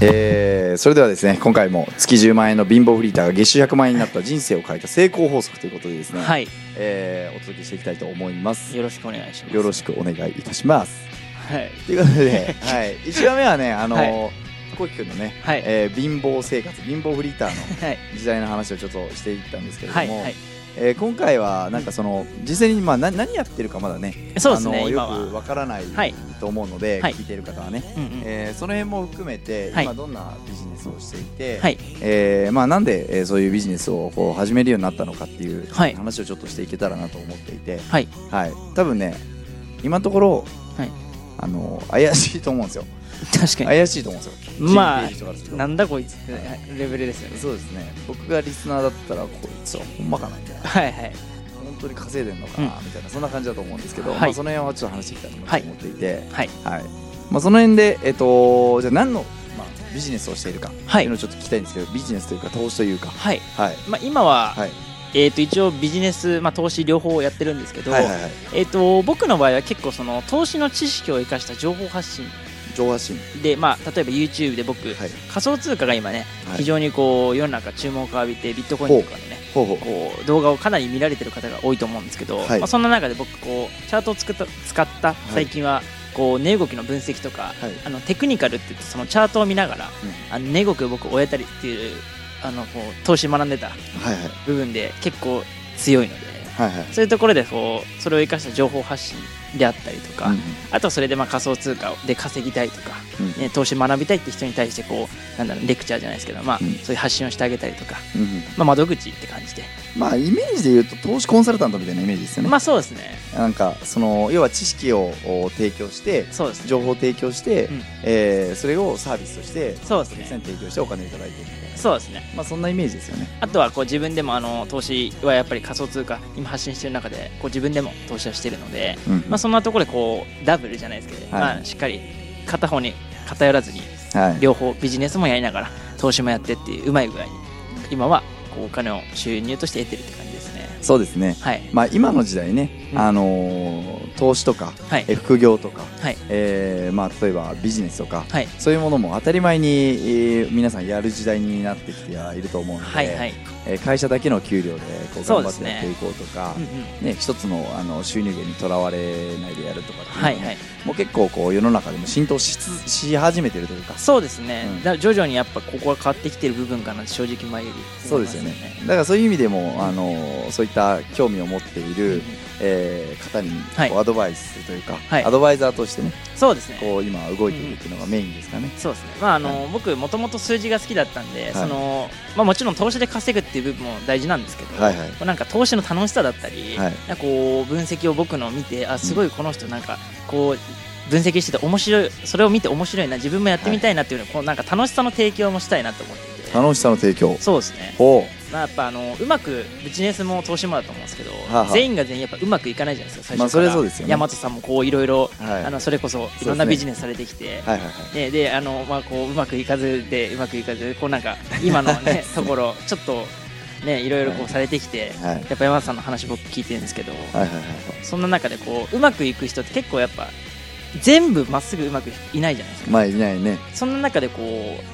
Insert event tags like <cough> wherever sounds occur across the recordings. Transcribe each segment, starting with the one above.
えーそれではですね今回も月10万円の貧乏フリーターが月収100万円になった人生を変えた成功法則ということでですね、はい。えーお届けしていきたいと思います。よろしくお願いします。よろしくお願いいたします。はい。ということで、はい、1話目はね <laughs> あのはい。こうきくんのね、はい。えー貧乏生活貧乏フリーターのはい。時代の話をちょっとしていったんですけれども、はいはいえー今回はなんかその実際にまあ何何やってるかまだねそうですあのねよくわからないはい。と思うので、はい。聞いてる方はね、うんうん。えーその辺も含めて、はい。今どんなビジネスをしていて、はい。えーまあ、なんで、えーそういうビジネスをこう始めるようになったのかっていうはい。話をちょっとしていけたらなと思っていて、はい。はい、多分ね今のところ、はい。あの怪しいと思うんですよ <laughs> 確か怪しいと思うんですよ。まあなんだこいつ。ってレベルですよね。そうですね僕がリスナーだったらこいつはほんまかなみたいな。はいはい。本当に稼いでんのかな、うん。みたいなそんな感じだと思うんですけど、はい。まあ、その辺はちょっと話していきたいと思っていて、はい。はい。まあ、その辺で、えっとじゃあ何の、まあ、ビジネスをしているかってはいいうのをちょっと聞きたいんですけど、ビジネスというか投資というか、はい。はい。まあ今ははい。えーと一応ビジネスまあ投資両方やってるんですけどえーと僕の場合は結構その投資の知識を生かした情報発信上発信でまあ例えば YouTube で僕はい。仮想通貨が今ねはい。非常にこう世の中注目を浴びてビットコインとかのねほう。ほうこう動画をかなり見られてる方が多いと思うんですけど、はい。まあ、そんな中で僕こうチャートを作った使った最近はこう値動きの分析とか、はい。あのテクニカルって言ってそのチャートを見ながら、うん。あの値動きを僕終えたりっていうあのこう投資学んでた部分で結構強いのではいはい。そういうところでこうそれを生かした情報発信であったりとか、うん。あとはそれでまあ仮想通貨で稼ぎたいとか、うん。ね、投資学びたいって人に対してこうなんだろうレクチャーじゃないですけど、まあうん。そういう発信をしてあげたりとか、うんまあ、窓口って感じで、まあイメージで言うと投資コンサルタントみたいなイメージですよね、まあそうですね。なんかその要は知識をお提供してそうですね。情報を提供して、うん。えーそれをサービスとしてそうですね。提供してお金をいただいているみたいなそうですね。まあそんなイメージですよね。あとはこう自分でもあの投資はやっぱり仮想通貨今発信してる中でこう自分でも投資はしてるので、うんまあ、そんなところでこうダブルじゃないですけど、はい。まあ、しっかり片方に偏らずにはい。両方ビジネスもやりながら投資もやってっていううまい具合に今はこうお金を収入として得てるって感じですね。そうですね。はい。まあ今の時代ね、うん。あのー投資とか、はい。え副業とか、はい。えーまあ、例えばビジネスとか、はい。そういうものも当たり前に、えー皆さんやる時代になってきてはいると思うので、はいはい。えー会社だけの給料でこう頑張ってやっていこうとかうんうん。ね一つのあの収入源にとらわれないでやるとかねはいはいもう結構こう世の中でも浸透しつし始めてるというか。そうですね、うん。だから徐々にやっぱここは変わってきてる部分かな正直前より。そうですよね。だからそういう意味でも、あのそういった興味を持っていうんうるん、えー方にはい。こうアドバイスというか、はい。アドバイザーとしてねそうですね。こう今動いているっていうのがメインですかね、そうですね、まああの僕、もともと数字が好きだったんで、い。そのまあ、もちろん投資で稼ぐっていう部分も大事なんですけど、はいはい。なんか投資の楽しさだったり、はい。なんかこう分析を僕の見て、あすごいこの人、なんかこう分析してて面白い、それを見て面白いな、自分もやってみたいなっていうの、こうなんか楽しさの提供もしたいなと思っていて、楽しさの提供。そうですね、ほまあ、やっぱあのうまくビジネスも投資もだと思うんですけど、はあはあ。全員が全員やっぱうまくいかないじゃないですか、最まあ初から、それはそうですよね。大和さんもこういろいろ、それこそいろんなビジネスされてきて。はいはいはい。ね、であの、まあ、こううまくいかずでうまくいかずこうなんか今の、ね、<laughs> ところちょっと、ね、いろいろこうされてきて、はい。やっぱ山田さんの話僕聞いてるんですけど、はいはいはいそんな中でこううまくいく人って結構やっぱ全部まっすぐうまくいないじゃないですか。まあいないね。そんな中でこ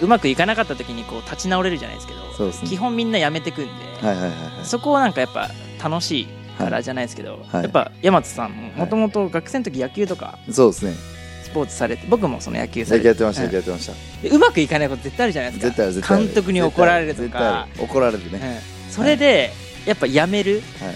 ううまくいかなかった時にこう立ち直れるじゃないですけどね。基本みんなやめてくんで、はいはいはいはいそこはなんかやっぱ楽しいからじゃないですけど、はい。やっぱ山津さんももともと学生の時野球とかそうですねスポーツされて僕もその野球さ野れて。球やってましたうん。やってました。でうまくいかないこと絶対あるじゃないですか。絶対ある監督に怒られるとか。る。怒られるね。うん。それでやっぱやめる。はい。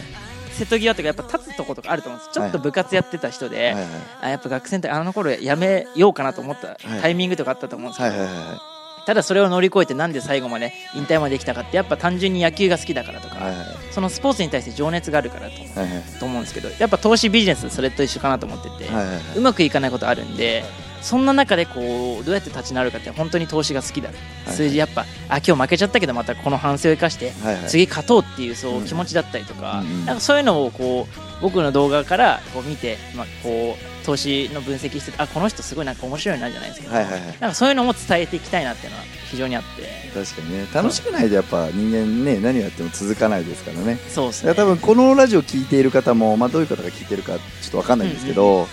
瀬戸際とかやっぱ立つとことかあると思うんですちょっと部活やってた人で、はいはい。あやっぱ学生の時あの頃やめようかなと思ったはい。タイミングとかあったと思うんですけど、はいはいはいはいただそれを乗り越えてなんで最後まで引退までできたかってやっぱ単純に野球が好きだからとか、はいはい。そのスポーツに対して情熱があるからとはいはい。と思うんですけどやっぱ投資ビジネスそれと一緒かなと思ってて、はいはいはい。うまくいかないことあるんでそんな中でこうどうやって立ち直るかって本当に投資が好きだ、い数字やっぱあ今日負けちゃったけどまたこの反省を生かして次勝とうっていうそううん。気持ちだったりとか,、なんかそういうのをこう僕の動画からこう見て、まあ、こう投資の分析しててあこの人すごいなんか面白いなじゃないですけど、はいはいはい。なんかそういうのも伝えていきたいなっていうのは非常にあって。確かにね。楽しくないとやっぱ人間ね何をやっても続かないですからね。そうですね。多分このラジオ聞いている方も、まあ、どういう方が聞いてるかちょっと分かんないんですけど、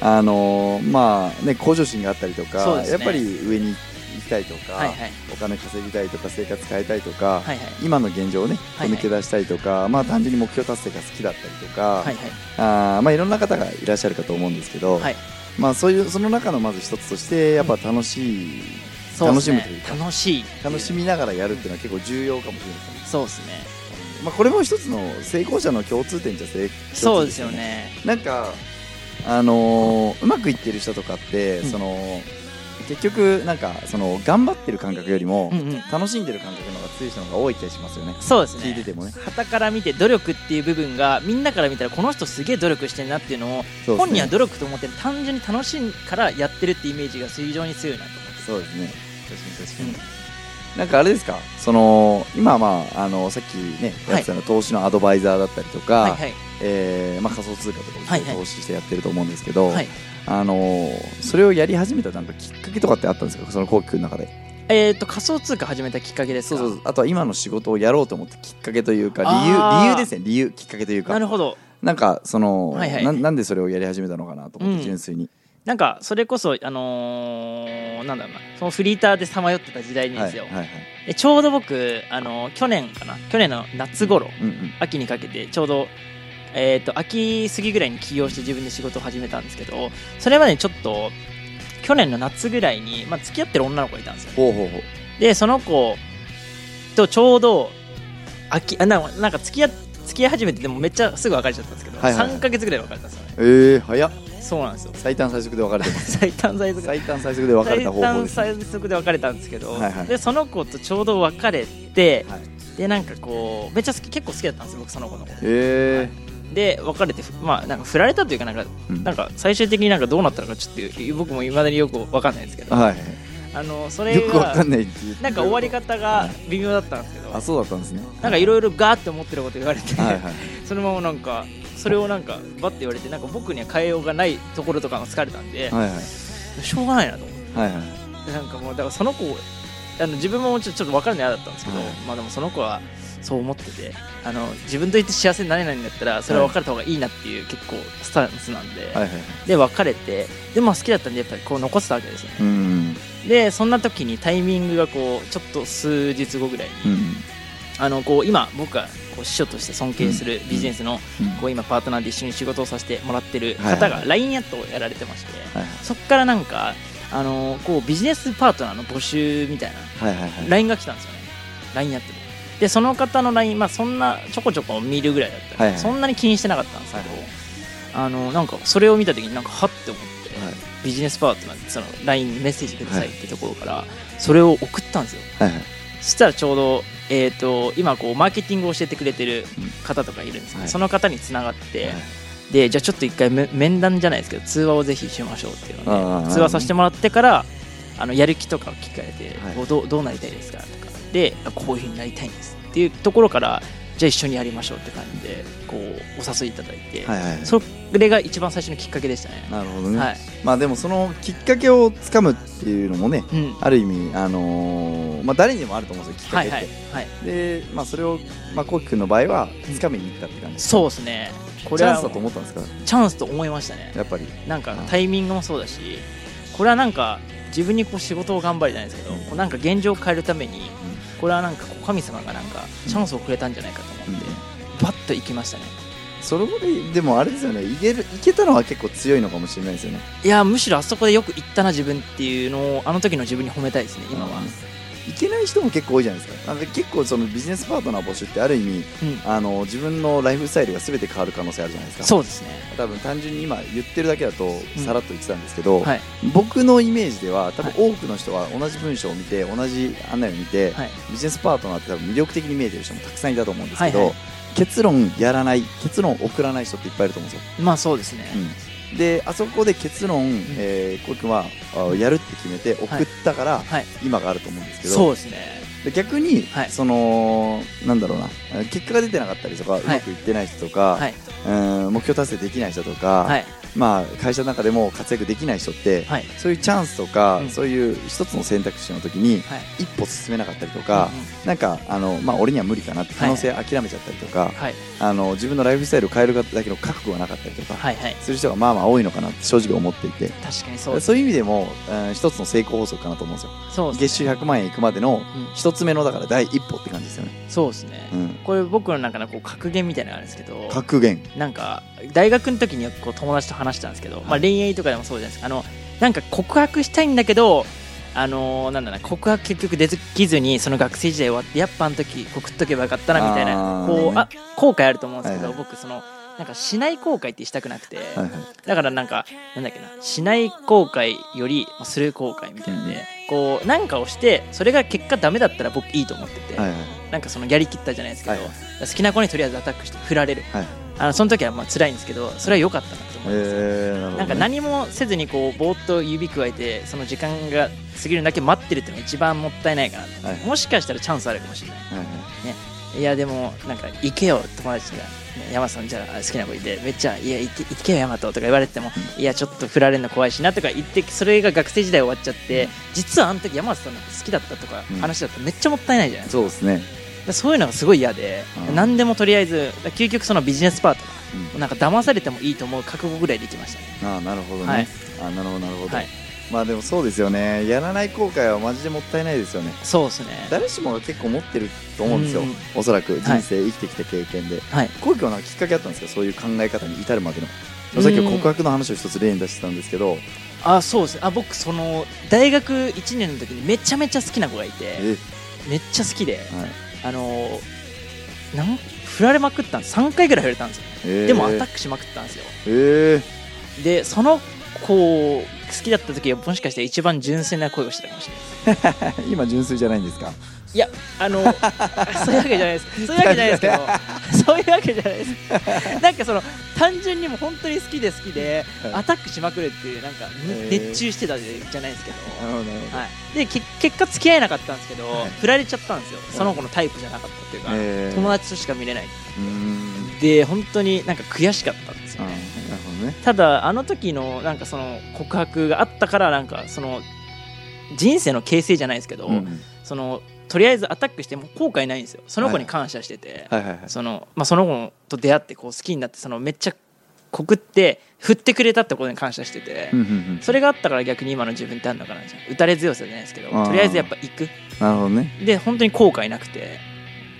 あのーまあね向上心があったりとか、ね。やっぱり上にきたいとか、はいはい。お金稼ぎたいとか生活変えたいとか、はいはい。今の現状をねはいはい。抜け出したいとか、まあ単純に目標達成が好きだったりとか、はいはい。あーまあいろんな方がいらっしゃるかと思うんですけど、はい。まあそういうその中のまず一つとしてやっぱ楽しい、うですね。しむというか楽しい楽しみながらやるっていうのは結構重要かもしれない。ですね。そうですね。まあこれも一つの成功者の共通点じゃ成そうですよ。ね。なんかあのーうまくいってる人とかって、うん。その結局なんかその頑張ってる感覚よりも、うんうん楽しんでる感覚の方が強い人の方が多い気がしますよね。そうですね聞いててもね。旗から見て努力っていう部分がみんなから見たらこの人すげえ努力してるなっていうのをね本人は努力と思ってる単純に楽しいからやってるってイメージが非常に強いなと思ってそうですね。確かに確かに。なんかあれですか、その今はまああのさっきねやってたの投資のアドバイザーだったりとか、はいはい。えーまあ仮想通貨とかもはいはい。投資してやってると思うんですけど、はい。あのーそれをやり始めたなんかきっかけとかってあったんですか、そのコウキ君の中で。えっと仮想通貨始めたきっかけですか？そうそう。あとは今の仕事をやろうと思ったきっかけというか理由理由ですね。理由きっかけというか。なるほど。なんかその、はいはい。ななんでそれをやり始めたのかなと思ってうん。純粋に。なんかそれこそあのーなんだろうなそのフリーターでさまよってた時代にですよ、はいはいはい。でちょうど僕、あのー去年かな去年の夏頃、うんうん。秋にかけてちょうど、えー、と秋過ぎぐらいに起業して自分で仕事を始めたんですけどそれまでにちょっと去年の夏ぐらいに、まあ、付き合ってる女の子がいたんですよほうほうほう。でその子とちょうど秋あななんか付き合付き合い始めてでもめっちゃすぐ別れちゃったんですけど、はいはいはい3か月ぐらいで別れたんですよねえー、早っ。そうなんですよ。最短最速で別れてます。<laughs> 最短最速。最短最速で別れた方法最短です、ね。最速で別れたんですけど、はいはい。でその子とちょうど別れて、はい。でなんかこうめっちゃ好き結構好きだったんですよ僕その子のことえで別れてまあなんか振られたというかなんか、うん。なんか最終的になんかどうなったのかちょっと僕もいまだによくわかんないんですけー、ど。はい。あのそれがなんか終わり方が微妙だったんですけど、あ、そうだったんですね。なんかいろいろガーって思ってること言われて、はいはい。<laughs> そのままなんかそれをなんかバッて言われてなんか僕には変えようがないところとかが疲れたんで、はいはい。しょうがないなと思ってはいはい。でなんかもうだからその子あの自分もちょちょっと分かるの嫌だったんですけど、はいまあでもその子はそう思っててあの自分と言って幸せになれないんだったらそれは別れた方がいいなっていう結構スタンスなんで、はいはい。で別れてでも好きだったんでやっぱりこう残せたわけですよねうん。でそんな時にタイミングがこうちょっと数日後ぐらいに、うん。あのこう今僕がこう師匠として尊敬するビジネスのうん。こう今パートナーで一緒に仕事をさせてもらってる方が LINE アットをやられてまして、はいそこからなんかあのこうビジネスパートナーの募集みたいな。LINE が来たんですよね。LINE やっててでその方の LINE まあそんなちょこちょこ見るぐらいだったんで、そんなに気にしてなかったんですけど、はいあのなんかそれを見た時になんかはって思って、はい。ビジネスパートナーにその LINE にメッセージくださいってところからそれを送ったんですよ。そしたらちょうど、えー、と今こうマーケティングを教えてくれてる方とかいるんですけど、はい。その方につながって、はい。でじゃあちょっと一回め面談じゃないですけど通話をぜひしましょうっていうので通話させてもらってからあのやる気とかを聞かれて、はい。どうどうなりたいですかとか。であこういうふうになりたいんですっていうところからじゃあ一緒にやりましょうって感じでこうお誘いいただいて、はいはいはい。それが一番最初のきっかけでしたね。なるほどね。はい。まあでもそのきっかけをつかむっていうのもね、うん。ある意味、あのーまあ、誰にもあると思うんですよ、きっかけって。はいはいはい、で、まあ、それを、まあ、こうきくんの場合は、つかみに行ったって感じですか？そうですね。これはチャンスだと思ったんですか？チャンスと思いましたね。やっぱり。なんかあタイミングもそうだしこれはなんか自分にこう仕事を頑張りじゃないですけど、うん。こうなんか現状を変えるためにこれはなんか神様がなんかチャンスをくれたんじゃないかと思って、バッと行きましたね。それで、でもあれですよね、いける、いけたのは結構強いのかもしれないですよね。いやむしろあそこでよく行ったな自分っていうのをあの時の自分に褒めたいですね今は、いけない人も結構多いじゃないですか。なんか結構そのビジネスパートナー募集ってある意味、うん。あの自分のライフスタイルが全て変わる可能性あるじゃないですか。そうですね。多分単純に今言ってるだけだとん。さらっと言ってたんですけど、はい。僕のイメージでは多はい。分多くの人は同じ文章を見て同じ案内を見て、はい。ビジネスパートナーって多分魅力的に見えてる人もたくさんいたと思うんですけど、はいはい。結論やらない結論送らない人っていっぱいいると思うんですよ、まあそうですね、うんであそこで結論、えー、こうくんはあやるって決めて送ったから、はい。今があると思うんですけど。そうですね。で逆に、はい。そのなんだろうな結果が出てなかったりとか、うまくいってない人とか、はい。うん目標達成できない人とか、はいまあ、会社の中でも活躍できない人って、はい。そういうチャンスとか、うん。そういう一つの選択肢の時にはい。一歩進めなかったりとか、うんうんなんかあの、まあ、俺には無理かなって可能性諦めちゃったりとか、はい。あの自分のライフスタイルを変えるだけの覚悟がなかったりとか、はいはい。する人がまあまあ多いのかなって正直思っていて。確かにそうそういう意味でも、うん一つの成功法則かなと思うんですよ。そうです月収100万円いくまでのうん。一つ目のだから第一歩って感じですよね、そうですね、うん、これ僕の中のこう格言みたいなのがあるんですけど。格言。なんか大学の時によくこう友達と話したんですけど、まあ、恋愛とかでもそうじゃないですか。あのなんか告白したいんだけどあのーなんだな告白結局できずにその学生時代終わってやっぱあの時告っとけばよかったなみたいなこうあ後悔あると思うんですけど、はいはい。僕そのなんかしない後悔ってしたくなくて、はいはい。だからなんかなんだっけなしない後悔よりする後悔みたいなので、うん。こうなんかをしてそれが結果ダメだったら僕いいと思ってて、はいはい。なんかそのやりきったじゃないですけど、はい好きな子にとりあえずアタックして振られる。はいあのその時はまあ辛いんですけどそれは良かったなと思います、えー、ね。なんか何もせずにこうぼーっと指くわえてその時間が過ぎるだけ待ってるっていうのが一番もったいないかなと、はいもしかしたらチャンスあるかもしれない。はいはい。いやでもなんか行けよ友達が、ね、山さんじゃあ好きな子いてめっちゃいや行って行けよ山ととか言われても、いやちょっと振られるの怖いしなとか言ってそれが学生時代終わっちゃって、実はあの時山さん好きだったとかうん。話だったらめっちゃもったいないじゃないですか,、そうですね、そういうのがすごい嫌で、うん。何でもとりあえず究極そのビジネスパートうん。ナーなんか騙されてもいいと思う覚悟ぐらいできましたね。ああなるほどね、はい。あなるほどなるほど、はい。まあでもそうですよね。やらない後悔はマジでもったいないですよね。そうですね。誰しもが結構持ってると思うんですよ、うん。おそらく人生生きてきた経験で、はい。こうきはなんかきっかけあったんですか？そういう考え方に至るまでの。うん。さっきは告白の話を一つ例に出してたんですけど。あそうです。ねあ僕その大学1年の時にめちゃめちゃ好きな子がいて。え。めっちゃ好きで。はいあのーなん振られまくったんです。3回ぐらい振られたんですよ、えー。でもアタックしまくったんですよ。えー、でその子を好きだった時はもしかして一番純粋な恋をしてたかもしれない。<laughs> 今純粋じゃないんですか？いやあの <laughs> そういうわけじゃないです。そういうわけじゃないですけど <laughs> そういうわけじゃないです。なんかその単純にもう本当に好きで好きではい。アタックしまくるっていうなんか熱中してたじゃないですけど。はい、でけ結果付き合えなかったんですけど、はい。振られちゃったんですよ。その子のタイプじゃなかったっていうか、えー。友達としか見れないで本当になんか悔しかったんですよね。なるほどね。ただあの時のなんかその告白があったからなんかその人生の形成じゃないですけど、うん。そのとりあえずアタックしても後悔ないんですよ。その子に感謝してて、はいはいはい。そのまあ、その子と出会ってこう好きになってそのめっちゃ告って振ってくれたってことに感謝してて、うんうんうんそれがあったから逆に今の自分ってあるのかな打たれ強さじゃないですけどとりあえずやっぱ行く。なるほどね。で本当に後悔なくて。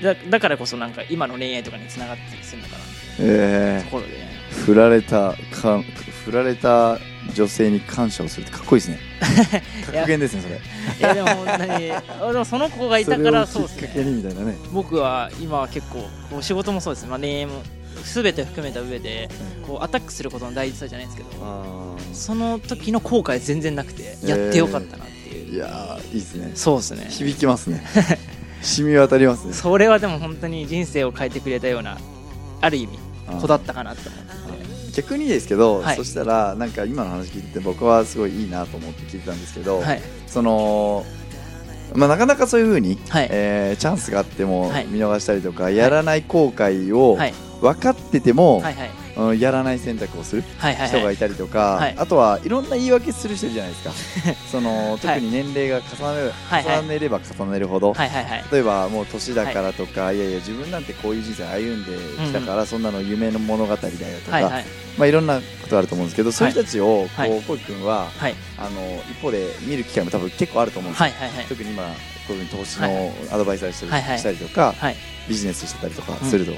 だだからこそなんか今の恋愛とかにつながったりするのかなえところで。ー、振られたか振られた女性に感謝をするってかっこいいですね。<laughs> 格言ですねそれ。いやでも本当にあでもその子がいたからそうですね。にみたいなね。僕は今は結構仕事もそうですね、まあ、恋愛も全て含めた上でこうアタックすることの大事さじゃないですけどあその時の後悔全然なくてやってよかったなっていう、いやーいいですね。そうですね。響きますね。染み渡りますね。それはでも本当に人生を変えてくれたようなある意味子だったかなって思ってて逆にですけど、はい。そしたらなんか今の話聞いてて僕はすごいいいなと思って聞いてたんですけど、はい。そのまあ、なかなかそういうふうに、はい。えーチャンスがあってもはい。見逃したりとか、やらない後悔をはい。分かってても、はいはい。うんやらない選択をするはいはいはい。人がいたりとか、はい。あとはいろんな言い訳する人いるじゃないですか。<laughs> その特に年齢が重ねれはいはい。重ねれば重ねるほど、はいはいはい。例えばもう年だからとか、い、やいや自分なんてこういう人生歩んできたから、そんなの夢の物語だよとか、はいはい。まあ、いろんなことあると思うんですけど、そういう人たちをはい。こうこうき君ははい。あの一方で見る機会も多分結構あると思うんですよ、はいはいはい。特に今こういう投資はい。のアドバイザーしたり,、はいはい。したりとか、はい。ビジネスしてたりとかうん。すると、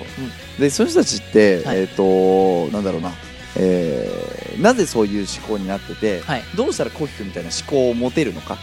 でそういう人たちって、はい。えっ、となんだろうな、えーなぜそういう思考になってて、はい。どうしたらこうき君みたいな思考を持てるのか。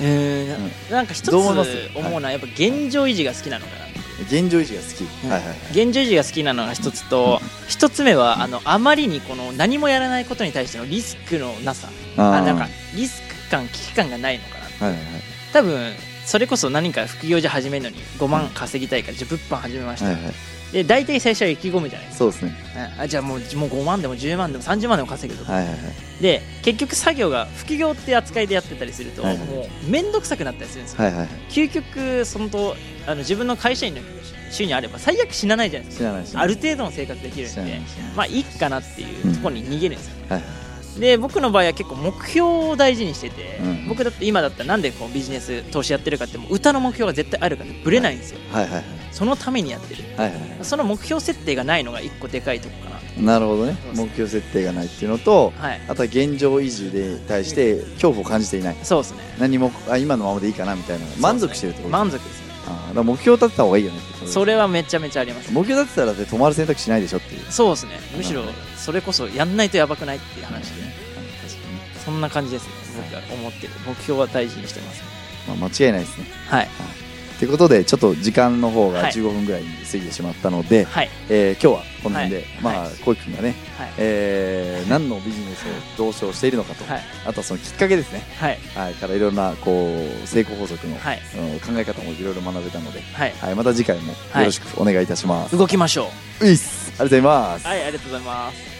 うーうん。なんか一つ思うのはやっぱ現状維持が好きなのかな現状維持が好き、うん。はいはいはい。現状維持が好きなのが一つと一つ目はあのあまりにこの何もやらないことに対してのリスクのなさ。あなんかリスク感危機感がないのかなはいはいはい。多分それこそ何か副業じゃ始めるのに5万稼ぎたいからじゃあ物販始めました、はいはい。で大体最初は意気込むじゃないですそうですね。か、あじゃあもうもう5万でも10万でも30万でも稼ぐと、はいはいはい。で結局作業が副業って扱いでやってたりすると、はいはい。もう面倒くさくなったりするんですよ、はいはいはい。究極そのとあの自分の会社員の収入あれば最悪死なないじゃないですか。ある程度の生活できるんでまあいいかなっていうところに逃げるんですよ、はいで僕の場合は結構目標を大事にしてて、うん。僕だって今だったらなんでこうビジネス投資やってるかってもう歌の目標が絶対あるからぶれないんですよ、はいはいはい。そのためにやってる。はいはいその目標設定がないのが一個でかいとこかななるほどね。目標設定がないっていうのとはい。あとは現状維持で対して恐怖を感じていない。そうですね。何もあ今のままでいいかなみたいな。満足してるってこと満足です。ねあーだ目標立てた方がいいよね。それはめちゃめちゃあります。目標立てたら止まる選択肢ないでしょっていう。そうですね。むしろそれこそやんないとやばくないっていう話で。確かそんな感じですね。僕が思ってる。目標は大事にしてますね。に、まあ、間違いないですね。はいということでちょっと時間の方がはい。15分ぐらいに過ぎてしまったので、はい。えー今日はこの辺で、はい。まあはい。小池君がね、はい。えー何のビジネスを <laughs> どうしようしているのかと、はい。あとはそのきっかけですね、はい。はい、からいろんなこう成功法則の、はい。うん考え方もいろいろ学べたので、はい。はい、また次回もよろしくお願いいたします。動きましょう。いっす。ありがとうございます。うはいありがとうございます